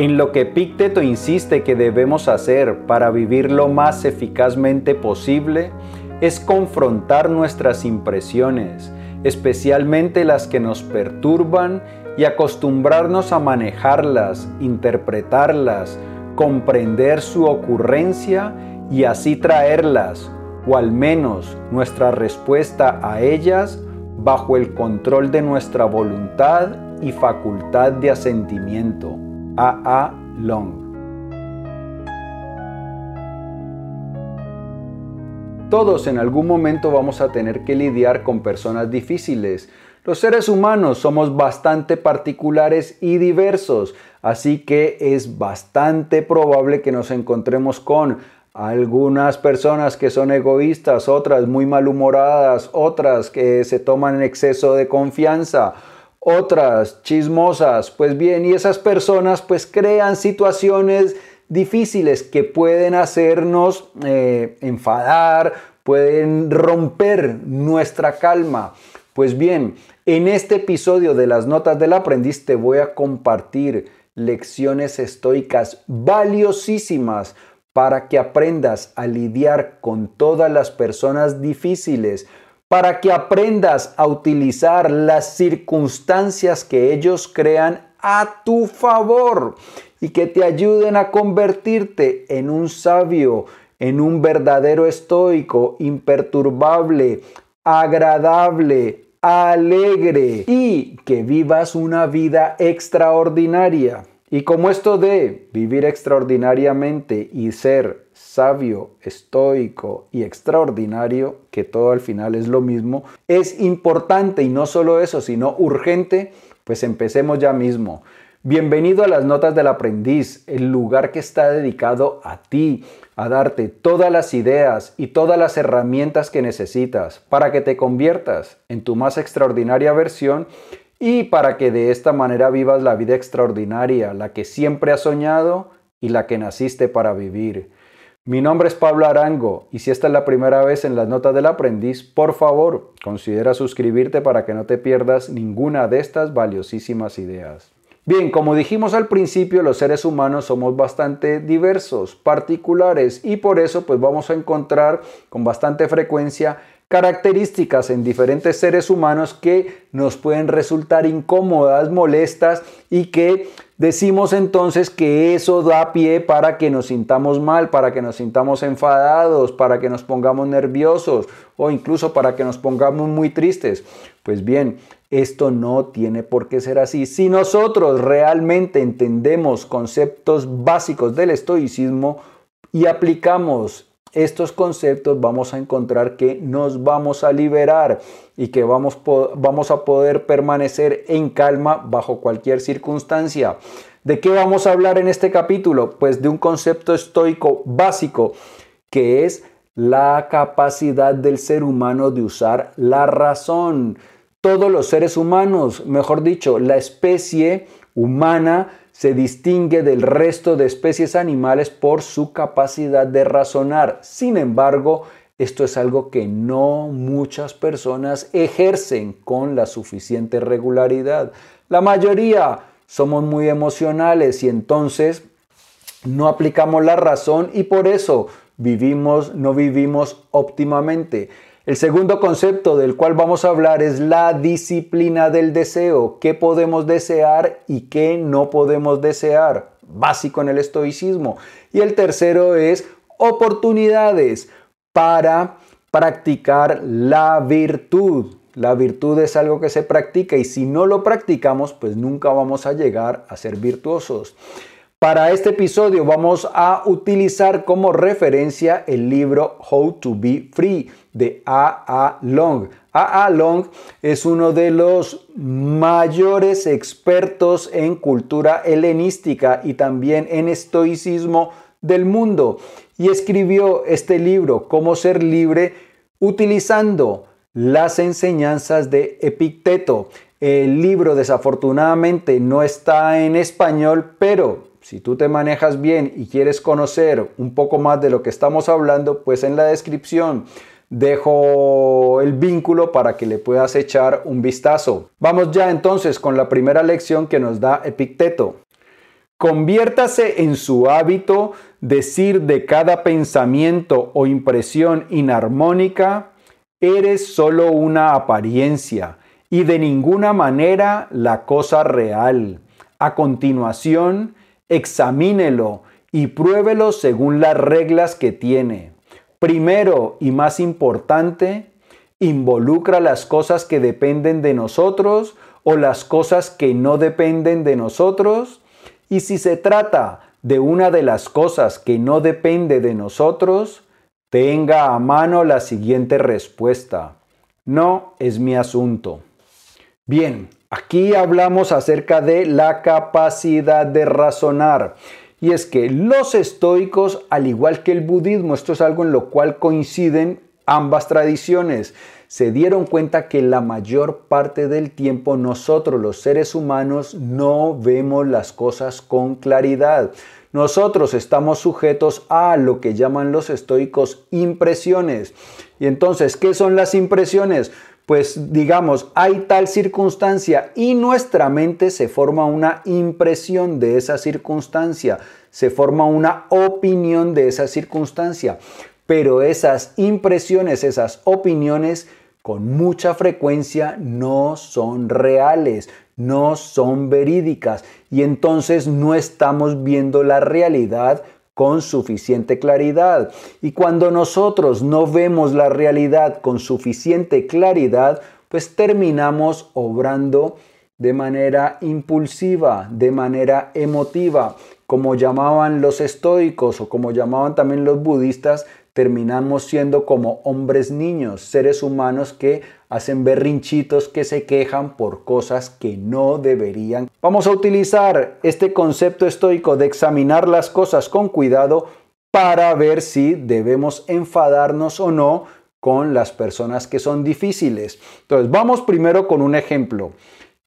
En lo que Epicteto insiste que debemos hacer para vivir lo más eficazmente posible es confrontar nuestras impresiones, especialmente las que nos perturban, y acostumbrarnos a manejarlas, interpretarlas, comprender su ocurrencia y así traerlas, o al menos nuestra respuesta a ellas, bajo el control de nuestra voluntad y facultad de asentimiento. A. A. Long. Todos en algún momento vamos a tener que lidiar con personas difíciles. Los seres humanos somos bastante particulares y diversos, así que es bastante probable que nos encontremos con algunas personas que son egoístas, otras muy malhumoradas, otras que se toman en exceso de confianza, otras chismosas. Pues bien, y esas personas pues crean situaciones difíciles que pueden hacernos eh, enfadar, pueden romper nuestra calma. Pues bien, en este episodio de las notas del aprendiz te voy a compartir lecciones estoicas valiosísimas para que aprendas a lidiar con todas las personas difíciles, para que aprendas a utilizar las circunstancias que ellos crean a tu favor y que te ayuden a convertirte en un sabio, en un verdadero estoico, imperturbable, agradable, alegre y que vivas una vida extraordinaria. Y como esto de vivir extraordinariamente y ser sabio, estoico y extraordinario, que todo al final es lo mismo, es importante y no solo eso, sino urgente, pues empecemos ya mismo. Bienvenido a las Notas del Aprendiz, el lugar que está dedicado a ti, a darte todas las ideas y todas las herramientas que necesitas para que te conviertas en tu más extraordinaria versión y para que de esta manera vivas la vida extraordinaria, la que siempre has soñado y la que naciste para vivir. Mi nombre es Pablo Arango y si esta es la primera vez en las notas del aprendiz, por favor, considera suscribirte para que no te pierdas ninguna de estas valiosísimas ideas. Bien, como dijimos al principio, los seres humanos somos bastante diversos, particulares y por eso pues vamos a encontrar con bastante frecuencia características en diferentes seres humanos que nos pueden resultar incómodas, molestas y que decimos entonces que eso da pie para que nos sintamos mal, para que nos sintamos enfadados, para que nos pongamos nerviosos o incluso para que nos pongamos muy tristes. Pues bien, esto no tiene por qué ser así. Si nosotros realmente entendemos conceptos básicos del estoicismo y aplicamos estos conceptos vamos a encontrar que nos vamos a liberar y que vamos, vamos a poder permanecer en calma bajo cualquier circunstancia. ¿De qué vamos a hablar en este capítulo? Pues de un concepto estoico básico que es la capacidad del ser humano de usar la razón. Todos los seres humanos, mejor dicho, la especie humana se distingue del resto de especies animales por su capacidad de razonar. Sin embargo, esto es algo que no muchas personas ejercen con la suficiente regularidad. La mayoría somos muy emocionales y entonces no aplicamos la razón y por eso vivimos, no vivimos óptimamente. El segundo concepto del cual vamos a hablar es la disciplina del deseo. ¿Qué podemos desear y qué no podemos desear? Básico en el estoicismo. Y el tercero es oportunidades para practicar la virtud. La virtud es algo que se practica y si no lo practicamos, pues nunca vamos a llegar a ser virtuosos. Para este episodio vamos a utilizar como referencia el libro How to Be Free de A. A. Long. A. A. Long es uno de los mayores expertos en cultura helenística y también en estoicismo del mundo y escribió este libro, Cómo ser libre, utilizando las enseñanzas de Epicteto. El libro desafortunadamente no está en español, pero si tú te manejas bien y quieres conocer un poco más de lo que estamos hablando, pues en la descripción dejo el vínculo para que le puedas echar un vistazo. Vamos ya entonces con la primera lección que nos da Epicteto. Conviértase en su hábito decir de cada pensamiento o impresión inarmónica, eres solo una apariencia y de ninguna manera la cosa real. A continuación, examínelo y pruébelo según las reglas que tiene. Primero y más importante, involucra las cosas que dependen de nosotros o las cosas que no dependen de nosotros. Y si se trata de una de las cosas que no depende de nosotros, tenga a mano la siguiente respuesta. No es mi asunto. Bien, aquí hablamos acerca de la capacidad de razonar. Y es que los estoicos, al igual que el budismo, esto es algo en lo cual coinciden ambas tradiciones, se dieron cuenta que la mayor parte del tiempo nosotros los seres humanos no vemos las cosas con claridad. Nosotros estamos sujetos a lo que llaman los estoicos impresiones. Y entonces, ¿qué son las impresiones? Pues digamos, hay tal circunstancia y nuestra mente se forma una impresión de esa circunstancia, se forma una opinión de esa circunstancia. Pero esas impresiones, esas opiniones con mucha frecuencia no son reales, no son verídicas y entonces no estamos viendo la realidad con suficiente claridad. Y cuando nosotros no vemos la realidad con suficiente claridad, pues terminamos obrando de manera impulsiva, de manera emotiva, como llamaban los estoicos o como llamaban también los budistas, terminamos siendo como hombres niños, seres humanos que hacen berrinchitos, que se quejan por cosas que no deberían. Vamos a utilizar este concepto estoico de examinar las cosas con cuidado para ver si debemos enfadarnos o no con las personas que son difíciles. Entonces, vamos primero con un ejemplo.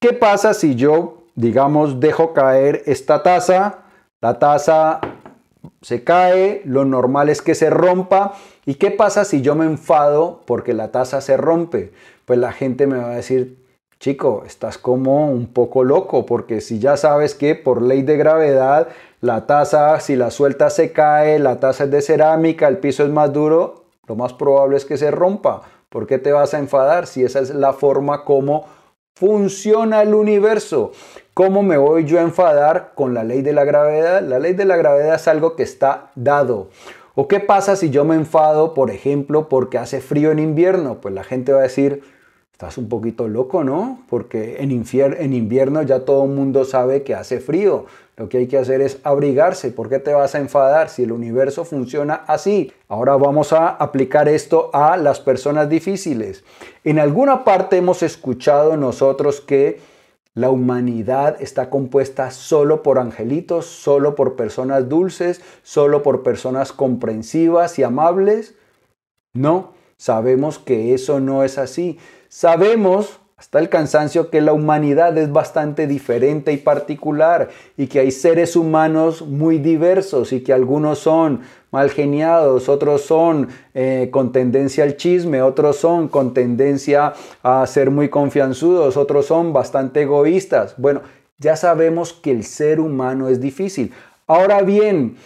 ¿Qué pasa si yo, digamos, dejo caer esta taza? La taza se cae, lo normal es que se rompa. ¿Y qué pasa si yo me enfado porque la taza se rompe? Pues la gente me va a decir, chico, estás como un poco loco, porque si ya sabes que por ley de gravedad la taza, si la suelta se cae, la taza es de cerámica, el piso es más duro, lo más probable es que se rompa. ¿Por qué te vas a enfadar si esa es la forma como funciona el universo? ¿Cómo me voy yo a enfadar con la ley de la gravedad? La ley de la gravedad es algo que está dado. ¿O qué pasa si yo me enfado, por ejemplo, porque hace frío en invierno? Pues la gente va a decir, estás un poquito loco, ¿no? Porque en, invierno ya todo el mundo sabe que hace frío. Lo que hay que hacer es abrigarse. ¿Por qué te vas a enfadar si el universo funciona así? Ahora vamos a aplicar esto a las personas difíciles. En alguna parte hemos escuchado nosotros que la humanidad está compuesta solo por angelitos, solo por personas dulces, solo por personas comprensivas y amables. No, sabemos que eso no es así. Sabemos hasta el cansancio que la humanidad es bastante diferente y particular y que hay seres humanos muy diversos y que algunos son mal geniados, otros son eh, con tendencia al chisme, otros son con tendencia a ser muy confianzudos, otros son bastante egoístas. Bueno, ya sabemos que el ser humano es difícil. Ahora bien,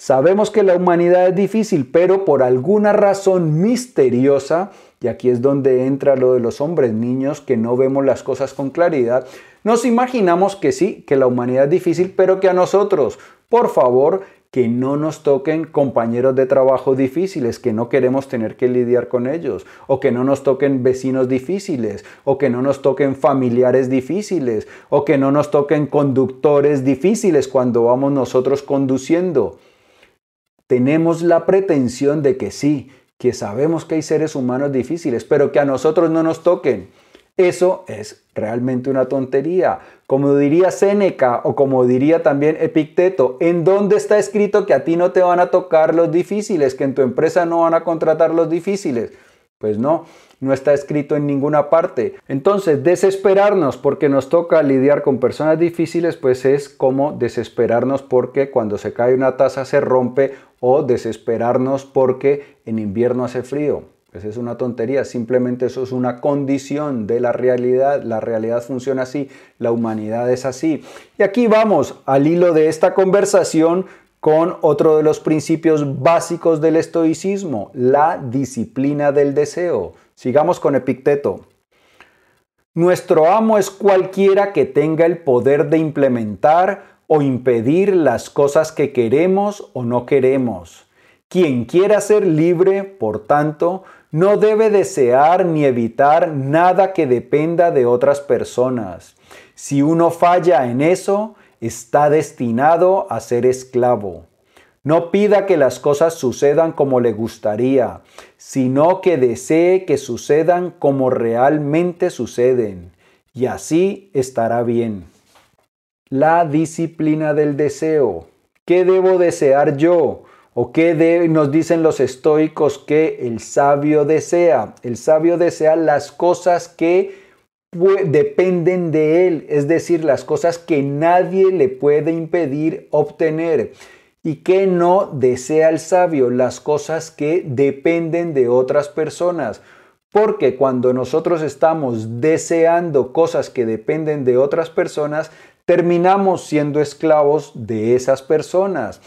sabemos que la humanidad es difícil, pero por alguna razón misteriosa, y aquí es donde entra lo de los hombres niños, que no vemos las cosas con claridad, nos imaginamos que sí, que la humanidad es difícil, pero que a nosotros, por favor, que no nos toquen compañeros de trabajo difíciles, que no queremos tener que lidiar con ellos, o que no nos toquen vecinos difíciles, o que no nos toquen familiares difíciles, o que no nos toquen conductores difíciles cuando vamos nosotros conduciendo. Tenemos la pretensión de que sí, que sabemos que hay seres humanos difíciles, pero que a nosotros no nos toquen. Eso es realmente una tontería. Como diría Séneca o como diría también Epicteto, ¿en dónde está escrito que a ti no te van a tocar los difíciles, que en tu empresa no van a contratar los difíciles? Pues no, no está escrito en ninguna parte. Entonces, desesperarnos porque nos toca lidiar con personas difíciles, pues es como desesperarnos porque cuando se cae una taza se rompe o desesperarnos porque en invierno hace frío. Pues es una tontería, simplemente eso es una condición de la realidad, la realidad funciona así, la humanidad es así. Y aquí vamos al hilo de esta conversación con otro de los principios básicos del estoicismo, la disciplina del deseo. Sigamos con Epicteto. Nuestro amo es cualquiera que tenga el poder de implementar o impedir las cosas que queremos o no queremos. Quien quiera ser libre, por tanto, no debe desear ni evitar nada que dependa de otras personas. Si uno falla en eso, está destinado a ser esclavo. No pida que las cosas sucedan como le gustaría, sino que desee que sucedan como realmente suceden, y así estará bien. La disciplina del deseo. ¿Qué debo desear yo? ¿O qué nos dicen los estoicos que el sabio desea? El sabio desea las cosas que dependen de él, es decir, las cosas que nadie le puede impedir obtener. ¿Y que no desea el sabio? Las cosas que dependen de otras personas. Porque cuando nosotros estamos deseando cosas que dependen de otras personas, terminamos siendo esclavos de esas personas.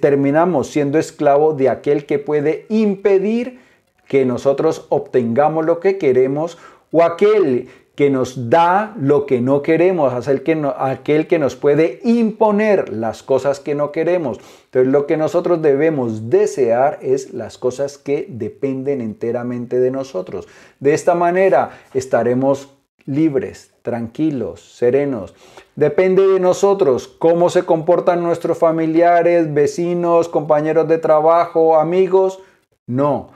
Terminamos siendo esclavos de aquel que puede impedir que nosotros obtengamos lo que queremos o aquel que nos da lo que no queremos, aquel que, aquel que nos puede imponer las cosas que no queremos. Entonces lo que nosotros debemos desear es las cosas que dependen enteramente de nosotros. De esta manera estaremos libres, tranquilos, serenos. Depende de nosotros cómo se comportan nuestros familiares, vecinos, compañeros de trabajo, amigos. No,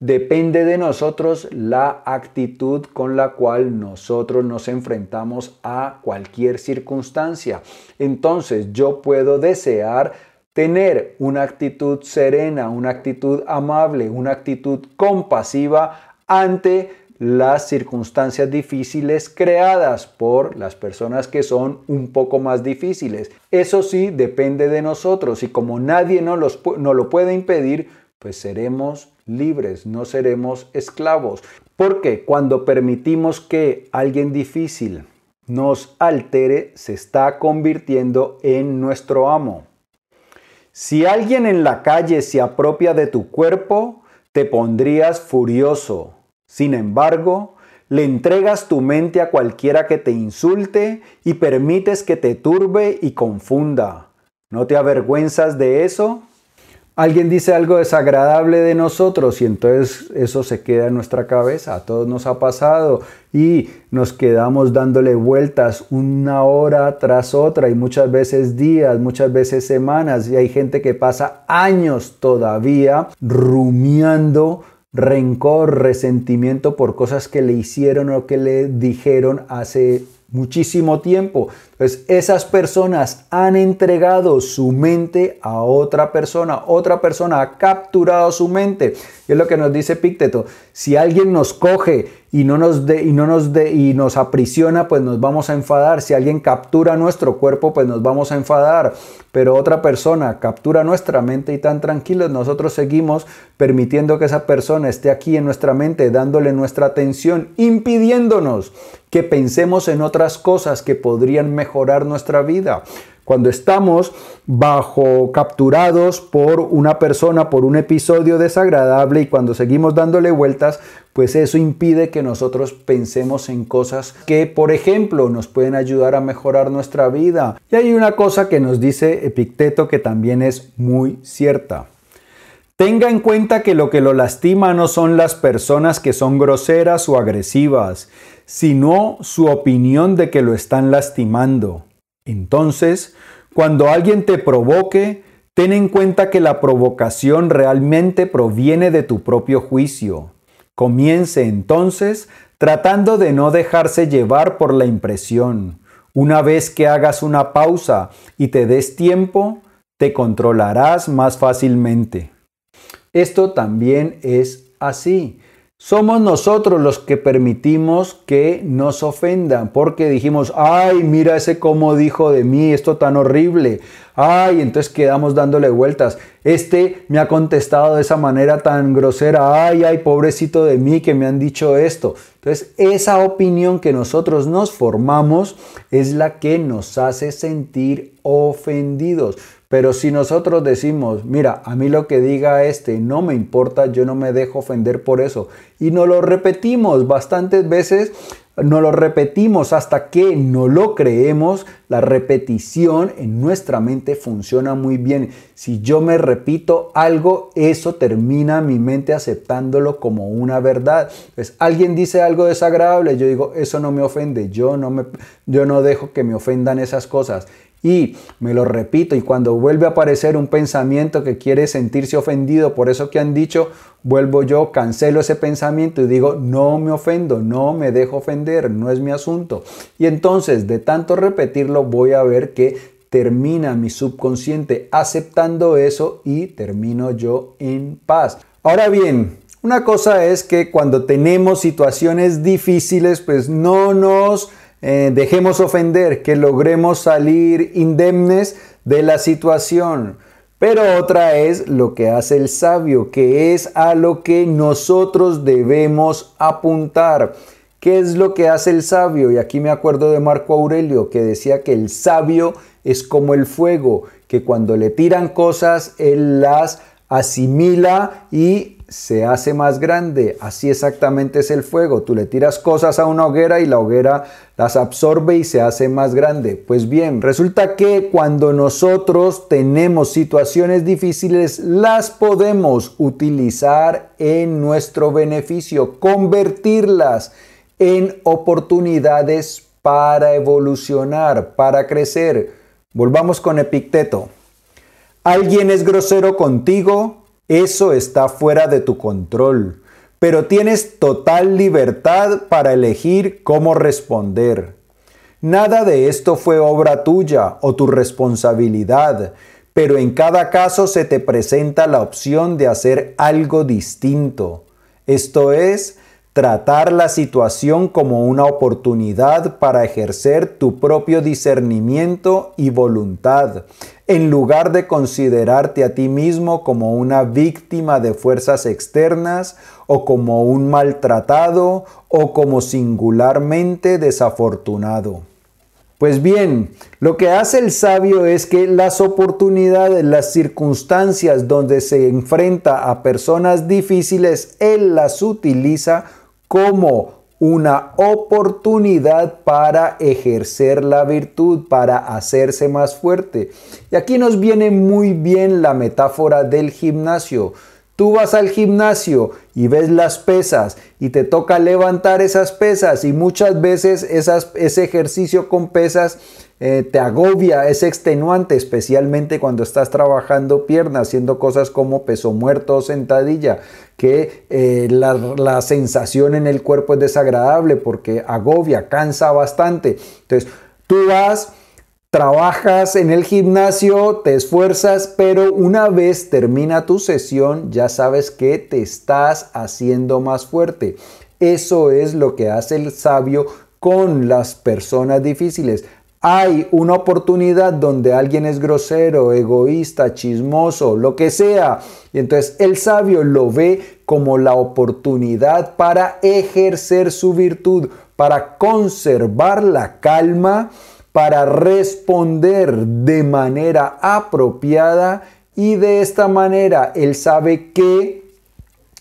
depende de nosotros la actitud con la cual nosotros nos enfrentamos a cualquier circunstancia. Entonces yo puedo desear tener una actitud serena, una actitud amable, una actitud compasiva ante las circunstancias difíciles creadas por las personas que son un poco más difíciles. Eso sí depende de nosotros y como nadie nos, los, lo puede impedir, pues seremos libres, no seremos esclavos. Porque cuando permitimos que alguien difícil nos altere, se está convirtiendo en nuestro amo. Si alguien en la calle se apropia de tu cuerpo, te pondrías furioso sin embargo, le entregas tu mente a cualquiera que te insulte y permites que te turbe y confunda. ¿No te avergüenzas de eso? Alguien dice algo desagradable de nosotros y entonces eso se queda en nuestra cabeza. A todos nos ha pasado y nos quedamos dándole vueltas una hora tras otra y muchas veces días, muchas veces semanas y hay gente que pasa años todavía rumiando rencor, resentimiento por cosas que le hicieron o que le dijeron hace muchísimo tiempo. Esas personas han entregado su mente a otra persona, otra persona ha capturado su mente. Y es lo que nos dice Pícteto, si alguien nos coge y no nos de, y no nos de, y nos aprisiona, pues nos vamos a enfadar. Si alguien captura nuestro cuerpo, pues nos vamos a enfadar. Pero otra persona captura nuestra mente y tan tranquilos nosotros seguimos permitiendo que esa persona esté aquí en nuestra mente, dándole nuestra atención, impidiéndonos que pensemos en otras cosas que podrían mejorar nuestra vida cuando estamos bajo capturados por una persona, por un episodio desagradable y cuando seguimos dándole vueltas, pues eso impide que nosotros pensemos en cosas que, por ejemplo, nos pueden ayudar a mejorar nuestra vida. Y hay una cosa que nos dice Epicteto que también es muy cierta. Tenga en cuenta que lo que lo lastima no son las personas que son groseras o agresivas, sino su opinión de que lo están lastimando. Entonces, cuando alguien te provoque, ten en cuenta que la provocación realmente proviene de tu propio juicio. Comience entonces tratando de no dejarse llevar por la impresión. Una vez que hagas una pausa y te des tiempo, te controlarás más fácilmente. Esto también es así. Somos nosotros los que permitimos que nos ofendan, porque dijimos, ay, mira ese cómo dijo de mí, esto tan horrible. Ay, entonces quedamos dándole vueltas. Este me ha contestado de esa manera tan grosera. Ay, ay, pobrecito de mí que me han dicho esto. Entonces, esa opinión que nosotros nos formamos es la que nos hace sentir ofendidos. Pero si nosotros decimos, mira, a mí lo que diga este no me importa, yo no me dejo ofender por eso, y no lo repetimos bastantes veces, no lo repetimos hasta que no lo creemos, la repetición en nuestra mente funciona muy bien. Si yo me repito algo, eso termina mi mente aceptándolo como una verdad. Pues alguien dice algo desagradable, yo digo, eso no me ofende, yo no me yo no dejo que me ofendan esas cosas. Y me lo repito, y cuando vuelve a aparecer un pensamiento que quiere sentirse ofendido por eso que han dicho, vuelvo yo, cancelo ese pensamiento y digo, no me ofendo, no me dejo ofender, no es mi asunto. Y entonces, de tanto repetirlo, voy a ver que termina mi subconsciente aceptando eso y termino yo en paz. Ahora bien, una cosa es que cuando tenemos situaciones difíciles, pues no nos eh, dejemos ofender, que logremos salir indemnes de la situación. Pero otra es lo que hace el sabio, que es a lo que nosotros debemos apuntar. ¿Qué es lo que hace el sabio? Y aquí me acuerdo de Marco Aurelio, que decía que el sabio es como el fuego, que cuando le tiran cosas, él las asimila y se hace más grande. Así exactamente es el fuego. Tú le tiras cosas a una hoguera y la hoguera las absorbe y se hace más grande. Pues bien, resulta que cuando nosotros tenemos situaciones difíciles, las podemos utilizar en nuestro beneficio, convertirlas en oportunidades para evolucionar, para crecer. Volvamos con Epicteto. Alguien es grosero contigo, eso está fuera de tu control, pero tienes total libertad para elegir cómo responder. Nada de esto fue obra tuya o tu responsabilidad, pero en cada caso se te presenta la opción de hacer algo distinto. Esto es, tratar la situación como una oportunidad para ejercer tu propio discernimiento y voluntad, en lugar de considerarte a ti mismo como una víctima de fuerzas externas o como un maltratado o como singularmente desafortunado. Pues bien, lo que hace el sabio es que las oportunidades, las circunstancias donde se enfrenta a personas difíciles, él las utiliza como una oportunidad para ejercer la virtud, para hacerse más fuerte. Y aquí nos viene muy bien la metáfora del gimnasio. Tú vas al gimnasio y ves las pesas y te toca levantar esas pesas y muchas veces ese ejercicio con pesas eh, te agobia, es extenuante, especialmente cuando estás trabajando piernas, haciendo cosas como peso muerto o sentadilla, que eh, la, la sensación en el cuerpo es desagradable porque agobia, cansa bastante. Entonces, tú vas Trabajas en el gimnasio, te esfuerzas, pero una vez termina tu sesión ya sabes que te estás haciendo más fuerte. Eso es lo que hace el sabio con las personas difíciles hay una oportunidad donde alguien es grosero, egoísta, chismoso, lo que sea. Y entonces el sabio lo ve como la oportunidad para ejercer su virtud, para conservar la calma, para responder de manera apropiada y de esta manera él sabe que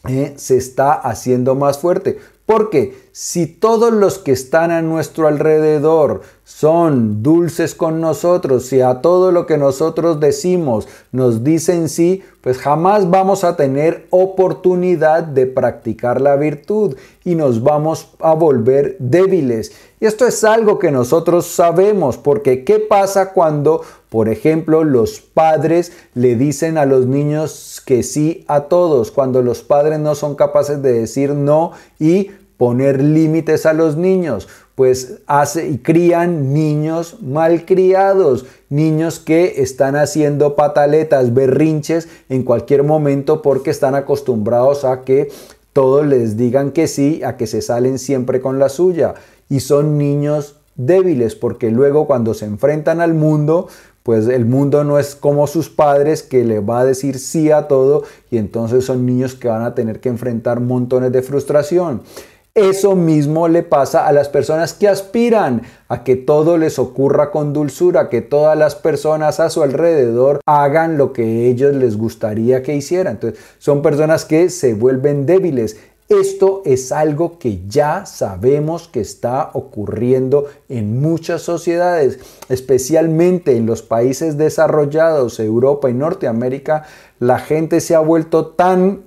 eh, se está haciendo más fuerte. Porque si todos los que están a nuestro alrededor son dulces con nosotros, si a todo lo que nosotros decimos nos dicen sí, pues jamás vamos a tener oportunidad de practicar la virtud y nos vamos a volver débiles. Y esto es algo que nosotros sabemos, porque ¿qué pasa cuando, por ejemplo, los padres le dicen a los niños que sí a todos, cuando los padres no son capaces de decir no y poner límites a los niños, pues hace y crían niños malcriados, niños que están haciendo pataletas, berrinches en cualquier momento porque están acostumbrados a que todos les digan que sí, a que se salen siempre con la suya. Y son niños débiles porque luego cuando se enfrentan al mundo, pues el mundo no es como sus padres que le va a decir sí a todo y entonces son niños que van a tener que enfrentar montones de frustración. Eso mismo le pasa a las personas que aspiran a que todo les ocurra con dulzura, que todas las personas a su alrededor hagan lo que ellos les gustaría que hicieran. Entonces, son personas que se vuelven débiles. Esto es algo que ya sabemos que está ocurriendo en muchas sociedades, especialmente en los países desarrollados, Europa y Norteamérica. La gente se ha vuelto tan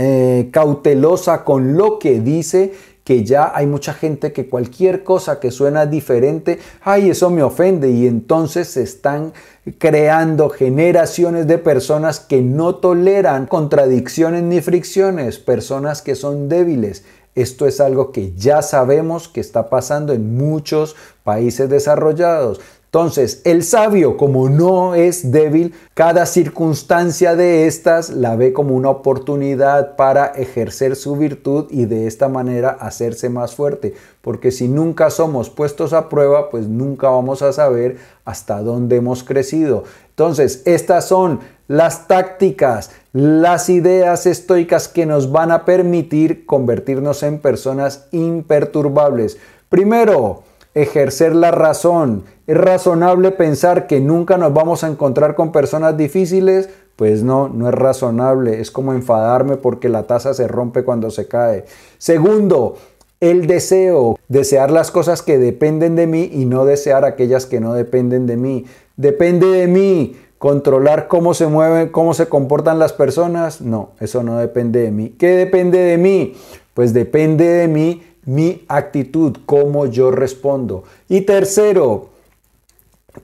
eh, cautelosa con lo que dice que ya hay mucha gente que cualquier cosa que suena diferente, ay, eso me ofende y entonces se están creando generaciones de personas que no toleran contradicciones ni fricciones, personas que son débiles. Esto es algo que ya sabemos que está pasando en muchos países desarrollados. Entonces, el sabio, como no es débil, cada circunstancia de estas la ve como una oportunidad para ejercer su virtud y de esta manera hacerse más fuerte. Porque si nunca somos puestos a prueba, pues nunca vamos a saber hasta dónde hemos crecido. Entonces, estas son las tácticas, las ideas estoicas que nos van a permitir convertirnos en personas imperturbables. Primero, ejercer la razón. ¿Es razonable pensar que nunca nos vamos a encontrar con personas difíciles? Pues no, no es razonable. Es como enfadarme porque la taza se rompe cuando se cae. Segundo, el deseo, desear las cosas que dependen de mí y no desear aquellas que no dependen de mí. Depende de mí controlar cómo se mueven, cómo se comportan las personas. No, eso no depende de mí. ¿Qué depende de mí? Pues depende de mí mi actitud, cómo yo respondo. Y tercero,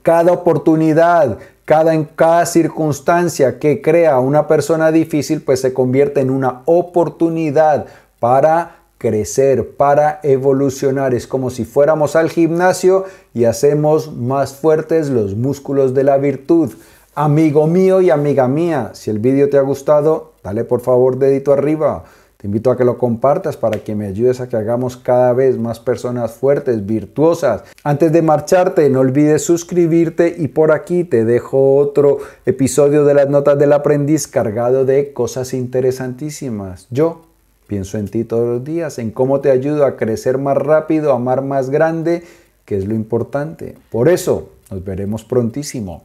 cada oportunidad, cada, en cada circunstancia que crea una persona difícil, pues se convierte en una oportunidad para crecer, para evolucionar. Es como si fuéramos al gimnasio y hacemos más fuertes los músculos de la virtud. Amigo mío y amiga mía, si el vídeo te ha gustado, dale por favor dedito arriba. Te invito a que lo compartas para que me ayudes a que hagamos cada vez más personas fuertes, virtuosas. Antes de marcharte, no olvides suscribirte y por aquí te dejo otro episodio de las notas del aprendiz cargado de cosas interesantísimas. Yo pienso en ti todos los días, en cómo te ayudo a crecer más rápido, a amar más grande, que es lo importante. Por eso, nos veremos prontísimo.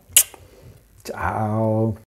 Chao.